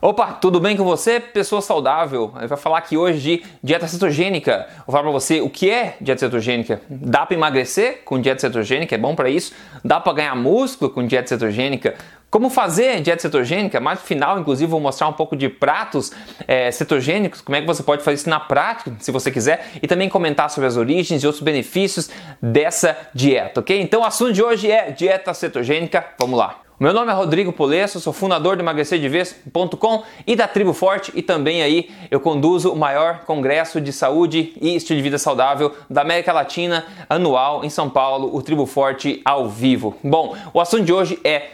Opa, tudo bem com você? Pessoa saudável. Eu vou falar aqui hoje de dieta cetogênica. Vou falar para você o que é dieta cetogênica. Dá para emagrecer com dieta cetogênica? É bom para isso? Dá para ganhar músculo com dieta cetogênica? Como fazer dieta cetogênica? Mais no final, inclusive, vou mostrar um pouco de pratos é, cetogênicos, como é que você pode fazer isso na prática, se você quiser, e também comentar sobre as origens e outros benefícios dessa dieta, ok? Então, o assunto de hoje é dieta cetogênica. Vamos lá. Meu nome é Rodrigo Polesso, sou fundador do emagrecerdevez.com e da Tribo Forte e também aí eu conduzo o maior congresso de saúde e estilo de vida saudável da América Latina anual em São Paulo, o Tribo Forte ao vivo. Bom, o assunto de hoje é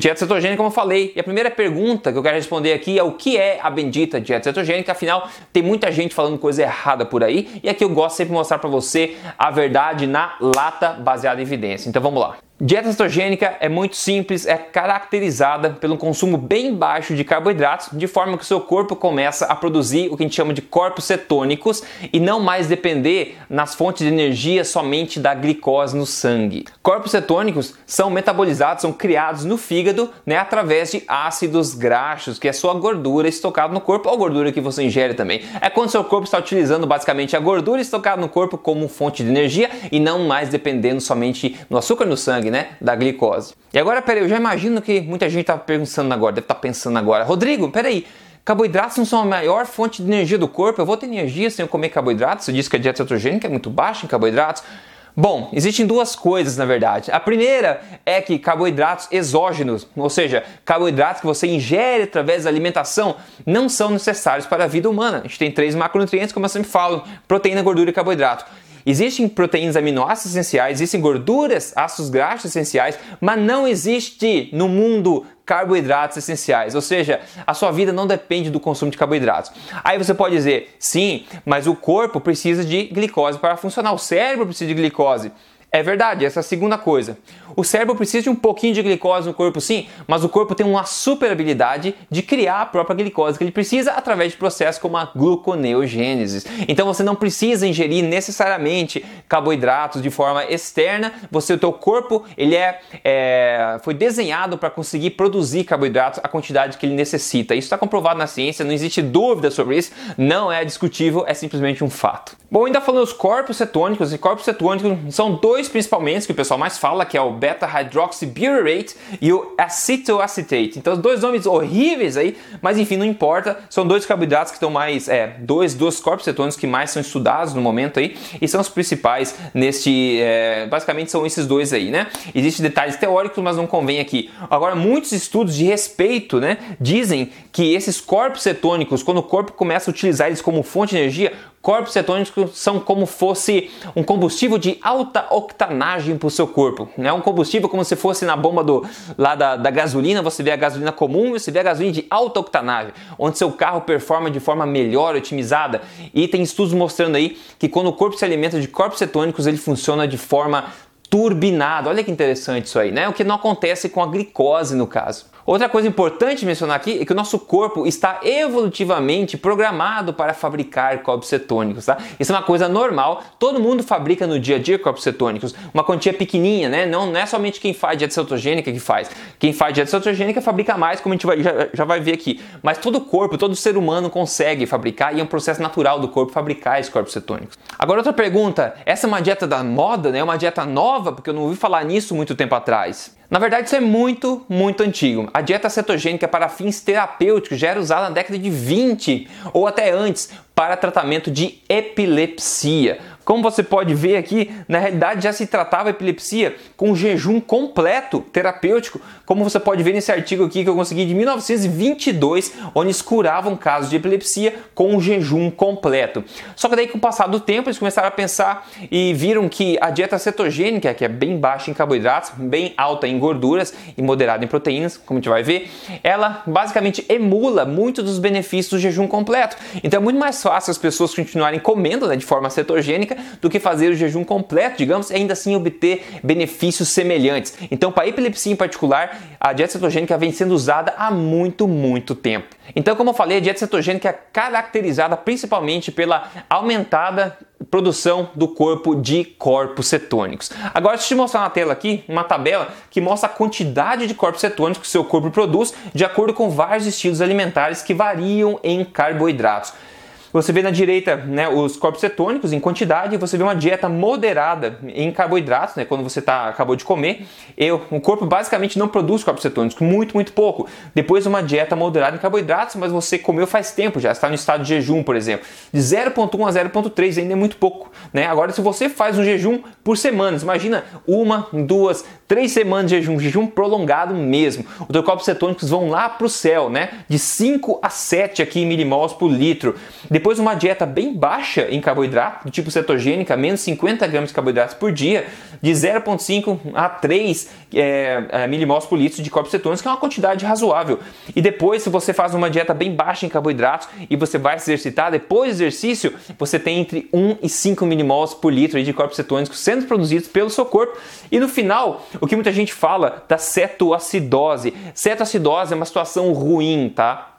dieta cetogênica, como eu falei. E a primeira pergunta que eu quero responder aqui é o que é a bendita dieta cetogênica? Afinal, tem muita gente falando coisa errada por aí e aqui eu gosto sempre de mostrar para você a verdade na lata baseada em evidência. Então vamos lá. Dieta cetogênica é muito simples, é caracterizada pelo consumo bem baixo de carboidratos, de forma que o seu corpo começa a produzir o que a gente chama de corpos cetônicos e não mais depender nas fontes de energia somente da glicose no sangue. Corpos cetônicos são metabolizados, são criados no fígado, né, através de ácidos graxos, que é sua gordura estocada no corpo ou gordura que você ingere também. É quando seu corpo está utilizando basicamente a gordura estocada no corpo como fonte de energia e não mais dependendo somente no açúcar no sangue sangue, né? Da glicose. E agora, peraí, eu já imagino que muita gente está pensando agora, deve estar tá pensando agora, Rodrigo, peraí, carboidratos não são a maior fonte de energia do corpo, eu vou ter energia sem eu comer carboidratos? Você disse que a dieta cetogênica é muito baixa em carboidratos. Bom, existem duas coisas na verdade. A primeira é que carboidratos exógenos, ou seja, carboidratos que você ingere através da alimentação, não são necessários para a vida humana. A gente tem três macronutrientes, como eu sempre falo: proteína, gordura e carboidrato. Existem proteínas aminoácidos essenciais, existem gorduras, ácidos graxos essenciais, mas não existe no mundo carboidratos essenciais, ou seja, a sua vida não depende do consumo de carboidratos. Aí você pode dizer, sim, mas o corpo precisa de glicose para funcionar, o cérebro precisa de glicose. É verdade, essa é a segunda coisa. O cérebro precisa de um pouquinho de glicose no corpo, sim, mas o corpo tem uma super habilidade de criar a própria glicose que ele precisa através de processos como a gluconeogênese. Então você não precisa ingerir necessariamente carboidratos de forma externa. Você, o teu corpo, ele é, é foi desenhado para conseguir produzir carboidratos a quantidade que ele necessita. Isso está comprovado na ciência, não existe dúvida sobre isso, não é discutível, é simplesmente um fato. Bom, ainda falando dos corpos cetônicos, e corpos cetônicos são dois dois principalmente que o pessoal mais fala, que é o beta-hydroxybutyrate e o acetoacetate. Então, dois nomes horríveis aí, mas enfim, não importa. São dois carboidratos que estão mais, é, dois, dois corpos cetônicos que mais são estudados no momento aí e são os principais neste, é, basicamente são esses dois aí, né? Existem detalhes teóricos, mas não convém aqui. Agora, muitos estudos de respeito, né, dizem que esses corpos cetônicos, quando o corpo começa a utilizar eles como fonte de energia, corpos cetônicos são como fosse um combustível de alta octanagem para o seu corpo. É né? um combustível como se fosse na bomba do, lá da, da gasolina, você vê a gasolina comum e você vê a gasolina de alta octanagem, onde seu carro performa de forma melhor, otimizada. E tem estudos mostrando aí que quando o corpo se alimenta de corpos cetônicos, ele funciona de forma turbinada. Olha que interessante isso aí, né? O que não acontece com a glicose no caso. Outra coisa importante mencionar aqui é que o nosso corpo está evolutivamente programado para fabricar corpos cetônicos, tá? Isso é uma coisa normal, todo mundo fabrica no dia a dia corpos cetônicos, uma quantia pequenininha, né? Não, não é somente quem faz dieta cetogênica que faz. Quem faz dieta cetogênica fabrica mais, como a gente vai, já, já vai ver aqui. Mas todo corpo, todo ser humano consegue fabricar e é um processo natural do corpo fabricar esses corpos cetônicos. Agora outra pergunta, essa é uma dieta da moda, né? É uma dieta nova, porque eu não ouvi falar nisso muito tempo atrás. Na verdade, isso é muito, muito antigo. A dieta cetogênica para fins terapêuticos já era usada na década de 20 ou até antes para tratamento de epilepsia. Como você pode ver aqui, na realidade já se tratava epilepsia com jejum completo terapêutico, como você pode ver nesse artigo aqui que eu consegui de 1922, onde eles curavam casos de epilepsia com um jejum completo. Só que daí com o passar do tempo eles começaram a pensar e viram que a dieta cetogênica, que é bem baixa em carboidratos, bem alta em gorduras e moderada em proteínas, como a gente vai ver, ela basicamente emula muito dos benefícios do jejum completo. Então é muito mais fácil as pessoas continuarem comendo né, de forma cetogênica do que fazer o jejum completo, digamos, e ainda assim obter benefícios semelhantes. Então, para a epilepsia em particular, a dieta cetogênica vem sendo usada há muito, muito tempo. Então, como eu falei, a dieta cetogênica é caracterizada principalmente pela aumentada produção do corpo de corpos cetônicos. Agora, deixa eu te mostrar na tela aqui uma tabela que mostra a quantidade de corpos cetônicos que seu corpo produz de acordo com vários estilos alimentares que variam em carboidratos. Você vê na direita né, os corpos cetônicos em quantidade, você vê uma dieta moderada em carboidratos, né, quando você tá, acabou de comer. Eu, o corpo basicamente não produz corpos cetônicos, muito, muito pouco. Depois uma dieta moderada em carboidratos, mas você comeu faz tempo já, está no estado de jejum, por exemplo. De 0,1 a 0,3 ainda é muito pouco. Né? Agora, se você faz um jejum por semanas, imagina uma, duas, três semanas de jejum, jejum prolongado mesmo. Os teus corpos cetônicos vão lá para o céu, né? De 5 a 7 aqui milimols por litro. Depois uma dieta bem baixa em carboidrato, do tipo cetogênica, menos 50 gramas de carboidratos por dia, de 0,5 a 3 é, é, milimols por litro de corpos cetônicos, que é uma quantidade razoável. E depois, se você faz uma dieta bem baixa em carboidratos e você vai se exercitar, depois do exercício, você tem entre 1 e 5 milimols por litro de corpos cetônicos sendo produzidos pelo seu corpo. E no final, o que muita gente fala da cetoacidose. Cetoacidose é uma situação ruim, tá?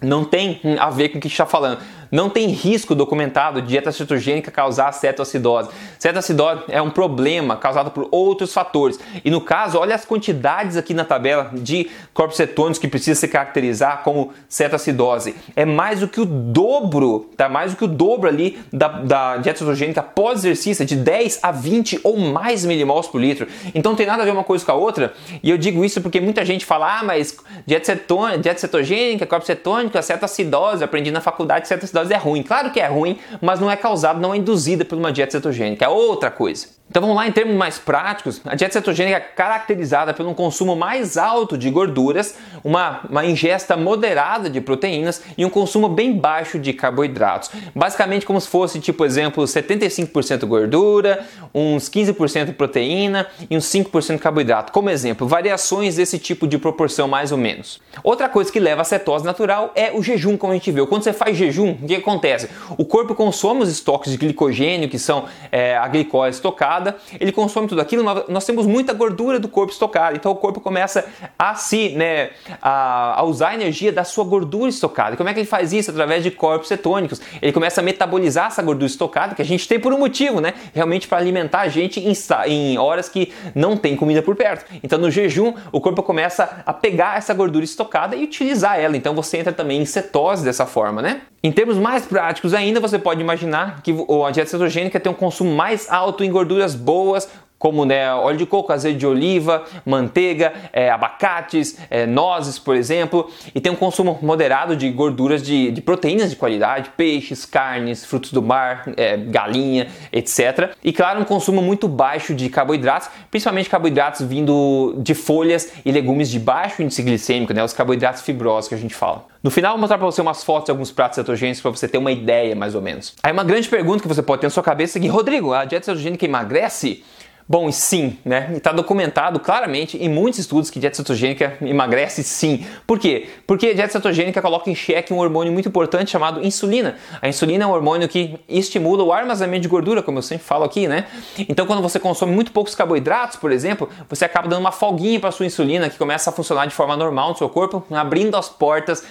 Não tem a ver com o que está falando. Não tem risco documentado de dieta cetogênica causar cetoacidose. Cetoacidose é um problema causado por outros fatores. E no caso, olha as quantidades aqui na tabela de corpos cetônicos que precisa se caracterizar como cetoacidose. É mais do que o dobro, tá? Mais do que o dobro ali da, da dieta cetogênica pós-exercício, de 10 a 20 ou mais milimols por litro. Então não tem nada a ver uma coisa com a outra. E eu digo isso porque muita gente fala, ah, mas dieta, cetônica, dieta cetogênica, corpo cetônico, a cetoacidose, aprendi na faculdade cetoacidose é ruim. Claro que é ruim, mas não é causada, não é induzida por uma dieta cetogênica. É outra coisa. Então vamos lá, em termos mais práticos, a dieta cetogênica é caracterizada pelo um consumo mais alto de gorduras, uma, uma ingesta moderada de proteínas e um consumo bem baixo de carboidratos. Basicamente como se fosse, tipo exemplo, 75% gordura, uns 15% proteína e uns 5% carboidrato. Como exemplo, variações desse tipo de proporção mais ou menos. Outra coisa que leva a cetose natural é o jejum, como a gente viu. Quando você faz jejum, o que acontece? O corpo consome os estoques de glicogênio, que são é, a glicose estocada, estocada, ele consome tudo aquilo, nós, temos muita gordura do corpo estocada, então o corpo começa a se, né, a, a usar a energia da sua gordura estocada. E como é que ele faz isso? Através de corpos cetônicos. Ele começa a metabolizar essa gordura estocada que a gente tem por um motivo, né? Realmente para alimentar a gente em, em horas que não tem comida por perto. Então no jejum, o corpo começa a pegar essa gordura estocada e utilizar ela. Então você entra também em cetose dessa forma, né? Em termos mais práticos ainda, você pode imaginar que a dieta cetogênica tem um consumo mais alto em gorduras boas, como né, óleo de coco, azeite de oliva, manteiga, é, abacates, é, nozes, por exemplo, e tem um consumo moderado de gorduras de, de proteínas de qualidade, peixes, carnes, frutos do mar, é, galinha, etc. E claro, um consumo muito baixo de carboidratos, principalmente carboidratos vindo de folhas e legumes de baixo índice glicêmico, né, os carboidratos fibrosos que a gente fala. No final, vou mostrar para você umas fotos de alguns pratos cetogênicos para você ter uma ideia mais ou menos. Aí uma grande pergunta que você pode ter na sua cabeça é que, Rodrigo, a dieta cetogênica emagrece? Bom, sim, né? Está documentado claramente em muitos estudos que dieta cetogênica emagrece sim. Por quê? Porque a dieta cetogênica coloca em xeque um hormônio muito importante chamado insulina. A insulina é um hormônio que estimula o armazenamento de gordura, como eu sempre falo aqui, né? Então, quando você consome muito poucos carboidratos, por exemplo, você acaba dando uma folguinha para sua insulina que começa a funcionar de forma normal no seu corpo, abrindo as portas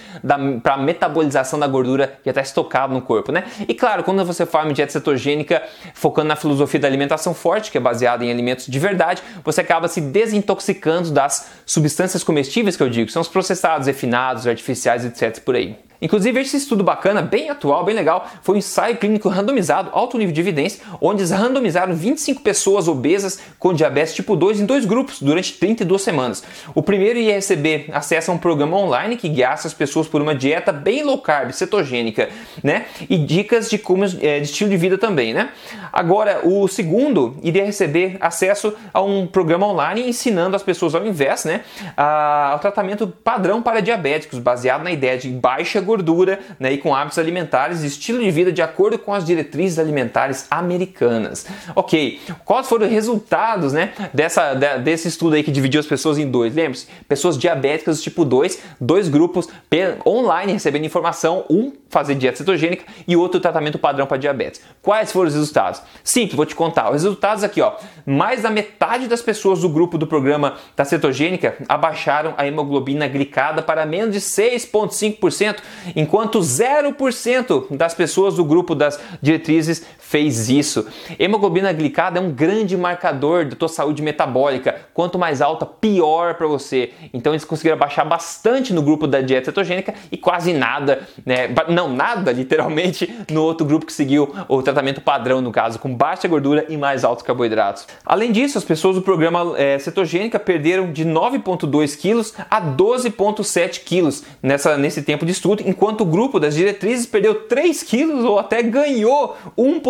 para a metabolização da gordura que está estocada no corpo, né? E claro, quando você faz uma dieta cetogênica focando na filosofia da alimentação forte, que é baseada em em alimentos de verdade, você acaba se desintoxicando das substâncias comestíveis que eu digo, são os processados, refinados, artificiais, etc. por aí. Inclusive, esse estudo bacana, bem atual, bem legal, foi um ensaio clínico randomizado, alto nível de evidência, onde eles randomizaram 25 pessoas obesas com diabetes tipo 2 em dois grupos durante 32 semanas. O primeiro ia receber acesso a um programa online que guiasse as pessoas por uma dieta bem low carb, cetogênica, né? E dicas de como é, de estilo de vida também, né? Agora, o segundo iria receber acesso a um programa online ensinando as pessoas ao invés, né? A, ao tratamento padrão para diabéticos, baseado na ideia de baixa gordura né, e com hábitos alimentares e estilo de vida de acordo com as diretrizes alimentares americanas. Ok, quais foram os resultados né, dessa, desse estudo aí que dividiu as pessoas em dois? Lembre-se, pessoas diabéticas do tipo 2, dois grupos online recebendo informação, um fazer dieta cetogênica e outro tratamento padrão para diabetes. Quais foram os resultados? Simples, vou te contar. Os resultados aqui, ó. Mais da metade das pessoas do grupo do programa da cetogênica abaixaram a hemoglobina glicada para menos de 6,5% enquanto 0% das pessoas do grupo das diretrizes fez isso. Hemoglobina glicada é um grande marcador da tua saúde metabólica. Quanto mais alta, pior para você. Então eles conseguiram baixar bastante no grupo da dieta cetogênica e quase nada, né? Não, nada literalmente no outro grupo que seguiu o tratamento padrão, no caso, com baixa gordura e mais altos carboidratos. Além disso, as pessoas do programa é, cetogênica perderam de 9,2 quilos a 12,7 quilos nessa, nesse tempo de estudo, enquanto o grupo das diretrizes perdeu 3 quilos ou até ganhou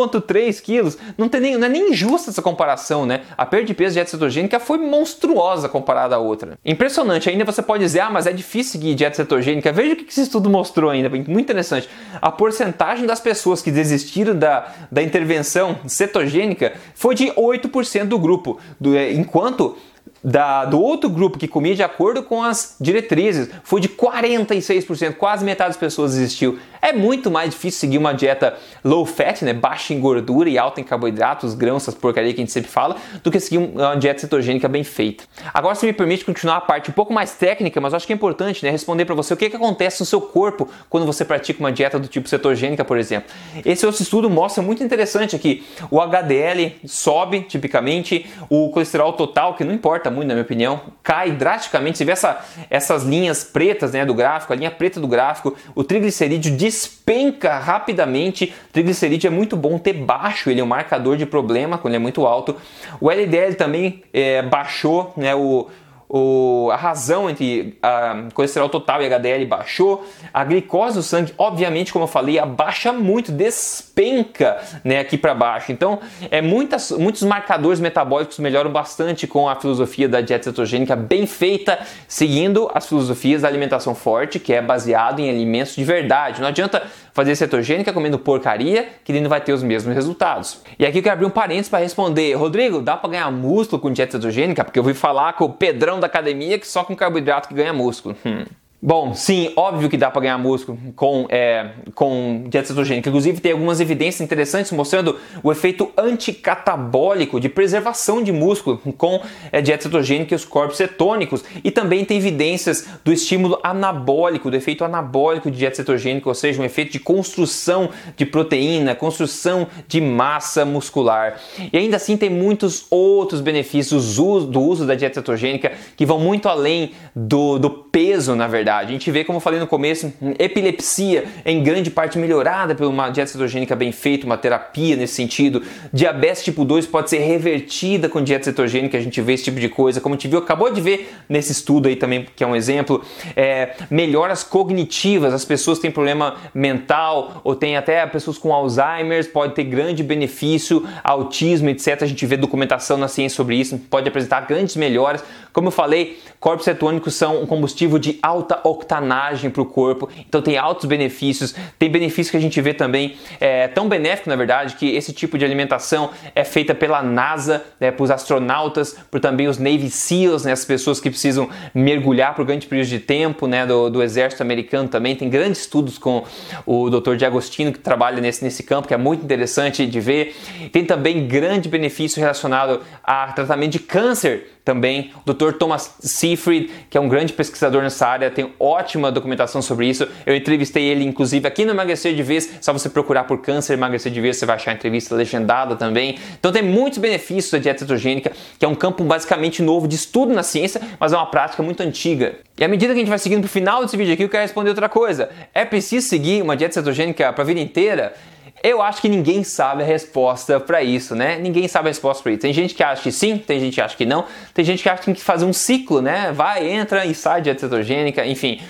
1,3 quilos. Não, tem nem, não é nem injusta essa comparação, né? A perda de peso de dieta cetogênica foi monstruosa comparada à outra. Impressionante, ainda você pode dizer, ah, mas é difícil seguir dieta cetogênica. Veja o que esse estudo mostrou ainda, muito interessante. A porcentagem das pessoas que desistiram da, da intervenção cetogênica foi de 8% do grupo, do, é, enquanto da, do outro grupo que comia de acordo com as diretrizes foi de 46%, quase metade das pessoas desistiu. É muito mais difícil seguir uma dieta low fat, né, baixa em gordura e alta em carboidratos, grãos, essas porcaria que a gente sempre fala, do que seguir uma dieta cetogênica bem feita. Agora, se me permite continuar a parte um pouco mais técnica, mas acho que é importante né, responder para você o que, que acontece no seu corpo quando você pratica uma dieta do tipo cetogênica, por exemplo. Esse outro estudo mostra muito interessante aqui. O HDL sobe, tipicamente, o colesterol total, que não importa muito, na minha opinião, cai drasticamente. Você vê essa, essas linhas pretas né, do gráfico, a linha preta do gráfico, o triglicerídeo despenca rapidamente. Triglicerídeo é muito bom ter baixo, ele é um marcador de problema quando ele é muito alto. O LDL também é, baixou, né, o o, a razão entre a colesterol total e HDL baixou, a glicose no sangue, obviamente, como eu falei, abaixa muito, despenca né, aqui para baixo. Então, é muitas, muitos marcadores metabólicos melhoram bastante com a filosofia da dieta cetogênica bem feita, seguindo as filosofias da alimentação forte, que é baseado em alimentos de verdade. Não adianta fazer cetogênica comendo porcaria, que ele não vai ter os mesmos resultados. E aqui eu quero abrir um parênteses para responder, Rodrigo, dá para ganhar músculo com dieta cetogênica? Porque eu ouvi falar com o Pedrão da academia que só com carboidrato que ganha músculo. Hum. Bom, sim, óbvio que dá para ganhar músculo com, é, com dieta cetogênica. Inclusive, tem algumas evidências interessantes mostrando o efeito anticatabólico de preservação de músculo com é, dieta cetogênica e os corpos cetônicos. E também tem evidências do estímulo anabólico, do efeito anabólico de dieta cetogênica, ou seja, um efeito de construção de proteína, construção de massa muscular. E ainda assim, tem muitos outros benefícios do uso da dieta cetogênica que vão muito além do, do peso, na verdade verdade. A gente vê, como eu falei no começo, epilepsia em grande parte melhorada por uma dieta cetogênica bem feita, uma terapia nesse sentido. Diabetes tipo 2 pode ser revertida com dieta cetogênica, a gente vê esse tipo de coisa. Como a gente viu, acabou de ver nesse estudo aí também, que é um exemplo, é, melhoras cognitivas, as pessoas têm problema mental ou tem até pessoas com Alzheimer, pode ter grande benefício, autismo, etc. A gente vê documentação na ciência sobre isso, pode apresentar grandes melhoras. Como eu falei, corpos cetônicos são um combustível de alta octanagem para o corpo, então tem altos benefícios. Tem benefícios que a gente vê também, é, tão benéfico na verdade, que esse tipo de alimentação é feita pela NASA, né, para os astronautas, por também os Navy SEALs, né, as pessoas que precisam mergulhar por grande período de tempo, né, do, do exército americano também. Tem grandes estudos com o Dr. Diagostino que trabalha nesse, nesse campo, que é muito interessante de ver. Tem também grande benefício relacionado a tratamento de câncer também. O Dr. Thomas Seyfried, que é um grande pesquisador nessa área, tem ótima documentação sobre isso. Eu entrevistei ele, inclusive, aqui no Emagrecer de Vez. Só você procurar por câncer emagrecer de vez, você vai achar a entrevista legendada também. Então tem muitos benefícios da dieta cetogênica, que é um campo basicamente novo de estudo na ciência, mas é uma prática muito antiga. E à medida que a gente vai seguindo para o final desse vídeo aqui, eu quero responder outra coisa. É preciso seguir uma dieta cetogênica para a vida inteira? Eu acho que ninguém sabe a resposta para isso, né? Ninguém sabe a resposta para isso. Tem gente que acha que sim, tem gente que acha que não, tem gente que acha que tem que fazer um ciclo, né? Vai, entra e sai de cetogênica, enfim.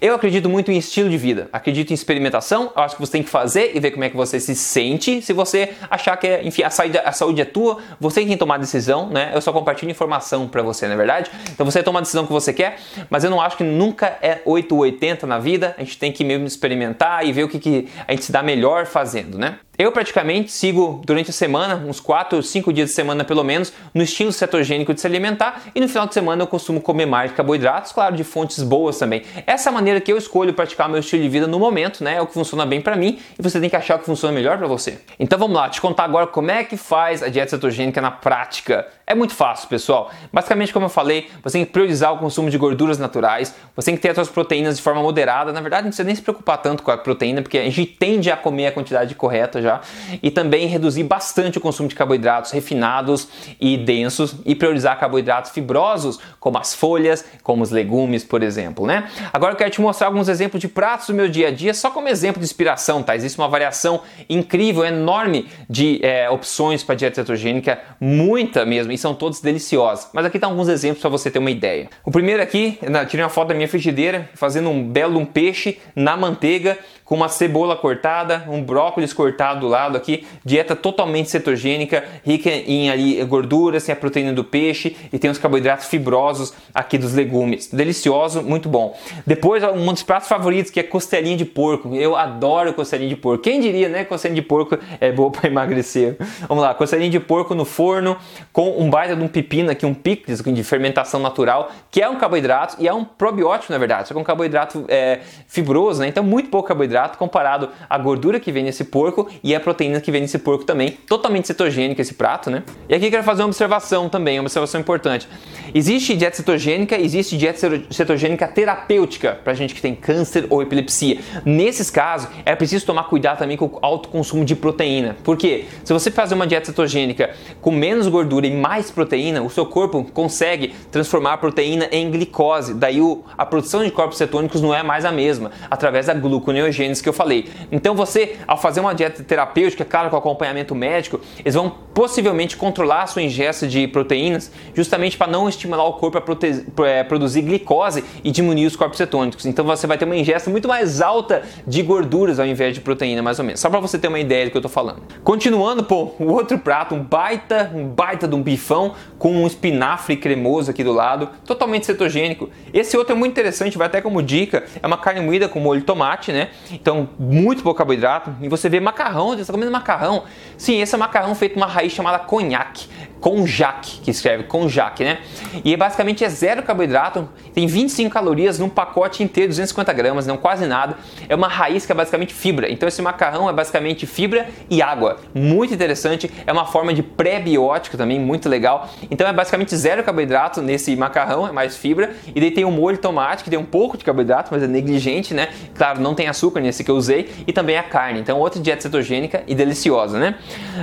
Eu acredito muito em estilo de vida, acredito em experimentação, eu acho que você tem que fazer e ver como é que você se sente. Se você achar que, é, enfim, a saúde, a saúde é tua, você tem que tomar a decisão, né? Eu só compartilho informação para você, não é verdade? Então você toma a decisão que você quer, mas eu não acho que nunca é 8 ou 80 na vida, a gente tem que mesmo experimentar e ver o que, que a gente se dá melhor fazendo, né? Eu praticamente sigo durante a semana, uns 4 ou 5 dias de semana pelo menos, no estilo cetogênico de se alimentar e no final de semana eu costumo comer mais carboidratos, claro, de fontes boas também. Essa é maneira que eu escolho praticar meu estilo de vida no momento, né? É o que funciona bem para mim e você tem que achar o que funciona melhor para você. Então vamos lá, te contar agora como é que faz a dieta cetogênica na prática. É muito fácil, pessoal. Basicamente, como eu falei, você tem que priorizar o consumo de gorduras naturais, você tem que ter as suas proteínas de forma moderada. Na verdade, não precisa nem se preocupar tanto com a proteína, porque a gente tende a comer a quantidade correta já, e também reduzir bastante o consumo de carboidratos refinados e densos e priorizar carboidratos fibrosos, como as folhas, como os legumes, por exemplo, né? Agora eu quero te mostrar alguns exemplos de pratos do meu dia a dia, só como exemplo de inspiração, tá? Existe uma variação incrível, enorme de é, opções para dieta cetogênica, muita mesmo, e são todos deliciosos. Mas aqui estão tá alguns exemplos para você ter uma ideia. O primeiro aqui, tirei uma foto da minha frigideira, fazendo um belo um peixe na manteiga com uma cebola cortada, um brócolis cortado do lado aqui, dieta totalmente cetogênica, rica em ali gorduras, tem a proteína do peixe e tem os carboidratos fibrosos aqui dos legumes. Delicioso, muito bom. Depois, um dos pratos favoritos que é costelinha de porco. Eu adoro costelinha de porco. Quem diria, né? Costelinha de porco é boa para emagrecer. Vamos lá, costelinha de porco no forno com um baita de um pepino aqui, um picles de fermentação natural, que é um carboidrato e é um probiótico na verdade, só que é um carboidrato é, fibroso, né? Então muito pouco carboidrato comparado à gordura que vem nesse porco e a proteína que vem nesse porco também. Totalmente cetogênico esse prato, né? E aqui eu quero fazer uma observação também, uma observação importante. Existe dieta cetogênica, existe dieta cetogênica terapêutica para gente que tem câncer ou epilepsia. Nesses casos, é preciso tomar cuidado também com o alto consumo de proteína. Por quê? Se você fazer uma dieta cetogênica com menos gordura e mais proteína, o seu corpo consegue transformar a proteína em glicose. Daí a produção de corpos cetônicos não é mais a mesma, através da gluconeogênese que eu falei. Então você, ao fazer uma dieta terapêutica, claro, com acompanhamento médico, eles vão possivelmente controlar a sua ingesta de proteínas, justamente para não estimular o corpo a é, produzir glicose e diminuir os corpos cetônicos. Então você vai ter uma ingesta muito mais alta de gorduras ao invés de proteína, mais ou menos. Só para você ter uma ideia do que eu estou falando. Continuando, pô, o outro prato, um baita, um baita de um bifão com um espinafre cremoso aqui do lado, totalmente cetogênico. Esse outro é muito interessante, vai até como dica, é uma carne moída com molho de tomate, né? Então, muito pouco carboidrato. E você vê macarrão, você está comendo macarrão. Sim, esse é macarrão feito com uma raiz chamada conhaque, conjac, que escreve conjac, né? E é basicamente é zero carboidrato, tem 25 calorias num pacote inteiro, 250 gramas, não quase nada. É uma raiz que é basicamente fibra. Então esse macarrão é basicamente fibra e água. Muito interessante, é uma forma de pré-biótico também, muito legal. Então é basicamente zero carboidrato nesse macarrão, é mais fibra. E daí tem o molho tomate, que tem um pouco de carboidrato, mas é negligente, né? Claro, não tem açúcar nesse que eu usei. E também a carne. Então outra dieta cetogênica e deliciosa, né?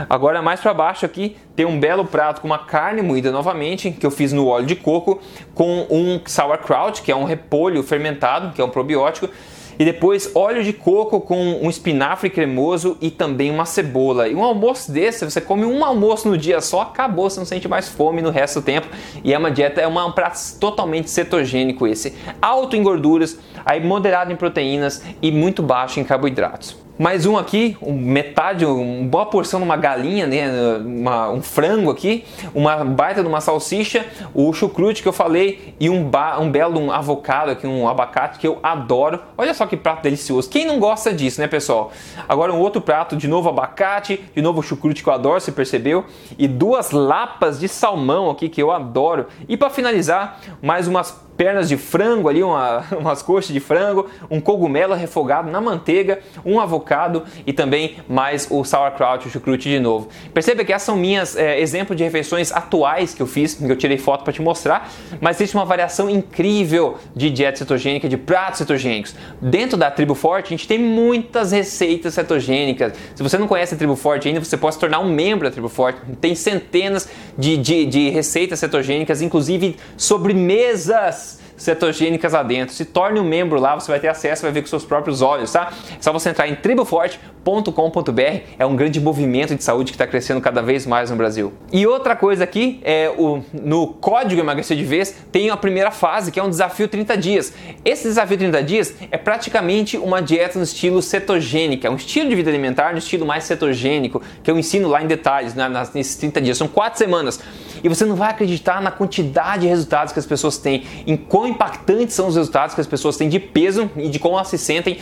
Agora mais para baixo aqui tem um belo prato com uma carne moída novamente, que eu fiz no óleo de coco, com um sauerkraut, que é um repolho fermentado, que é um probiótico, e depois óleo de coco com um espinafre cremoso e também uma cebola. E um almoço desse, você come um almoço no dia só, acabou, você não sente mais fome no resto do tempo. E é uma dieta, é um prato totalmente cetogênico esse. Alto em gorduras, aí moderado em proteínas e muito baixo em carboidratos. Mais um aqui, um, metade, uma boa porção de uma galinha, né? Uma, um frango aqui, uma baita de uma salsicha, o chucrute que eu falei e um, ba, um belo um avocado aqui, um abacate que eu adoro. Olha só que prato delicioso. Quem não gosta disso, né, pessoal? Agora um outro prato, de novo abacate, de novo chucrute que eu adoro, você percebeu? E duas lapas de salmão aqui que eu adoro. E para finalizar, mais umas pernas de frango ali, uma, umas coxas de frango, um cogumelo refogado na manteiga, um avocado e também mais o sauerkraut, o chucrute de novo. Perceba que essas são minhas é, exemplos de refeições atuais que eu fiz, que eu tirei foto para te mostrar, mas existe uma variação incrível de dieta cetogênica, de pratos cetogênicos. Dentro da Tribo Forte, a gente tem muitas receitas cetogênicas. Se você não conhece a Tribo Forte ainda, você pode se tornar um membro da Tribo Forte. Tem centenas de, de, de receitas cetogênicas, inclusive sobremesas cetogênicas lá dentro. Se torne um membro lá, você vai ter acesso, vai ver com seus próprios olhos, tá? É só você entrar em triboforte.com.br, é um grande movimento de saúde que está crescendo cada vez mais no Brasil. E outra coisa aqui, é o, no código emagrecer de vez, tem a primeira fase, que é um desafio 30 dias. Esse desafio 30 dias é praticamente uma dieta no estilo cetogênica, é um estilo de vida alimentar no estilo mais cetogênico, que eu ensino lá em detalhes né, nesses 30 dias. São quatro semanas. E você não vai acreditar na quantidade de resultados que as pessoas têm, em quão impactantes são os resultados que as pessoas têm de peso e de como elas se sentem,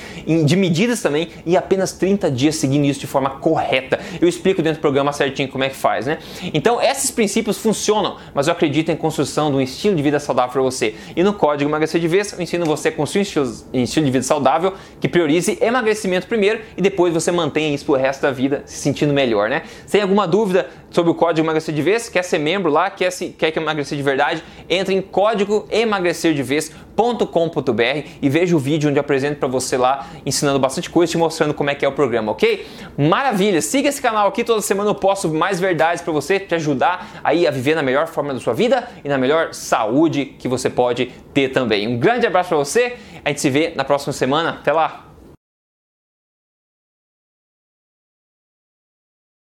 de medidas também, em apenas 30 dias seguindo isso de forma correta. Eu explico dentro do programa certinho como é que faz, né? Então, esses princípios funcionam, mas eu acredito em construção de um estilo de vida saudável para você. E no código emagrecer de vez, eu ensino você a construir estilo, um estilo de vida saudável que priorize emagrecimento primeiro e depois você mantenha isso pro resto da vida se sentindo melhor, né? Sem alguma dúvida sobre o código emagrecer de vez, quer ser membro membro lá, quer, se, quer emagrecer de verdade, entre em código emagrecerdevez.com.br e veja o vídeo onde eu apresento para você lá, ensinando bastante coisa, te mostrando como é que é o programa, ok? Maravilha! Siga esse canal aqui, toda semana eu posto mais verdades para você, te ajudar aí a viver na melhor forma da sua vida e na melhor saúde que você pode ter também. Um grande abraço para você, a gente se vê na próxima semana, até lá!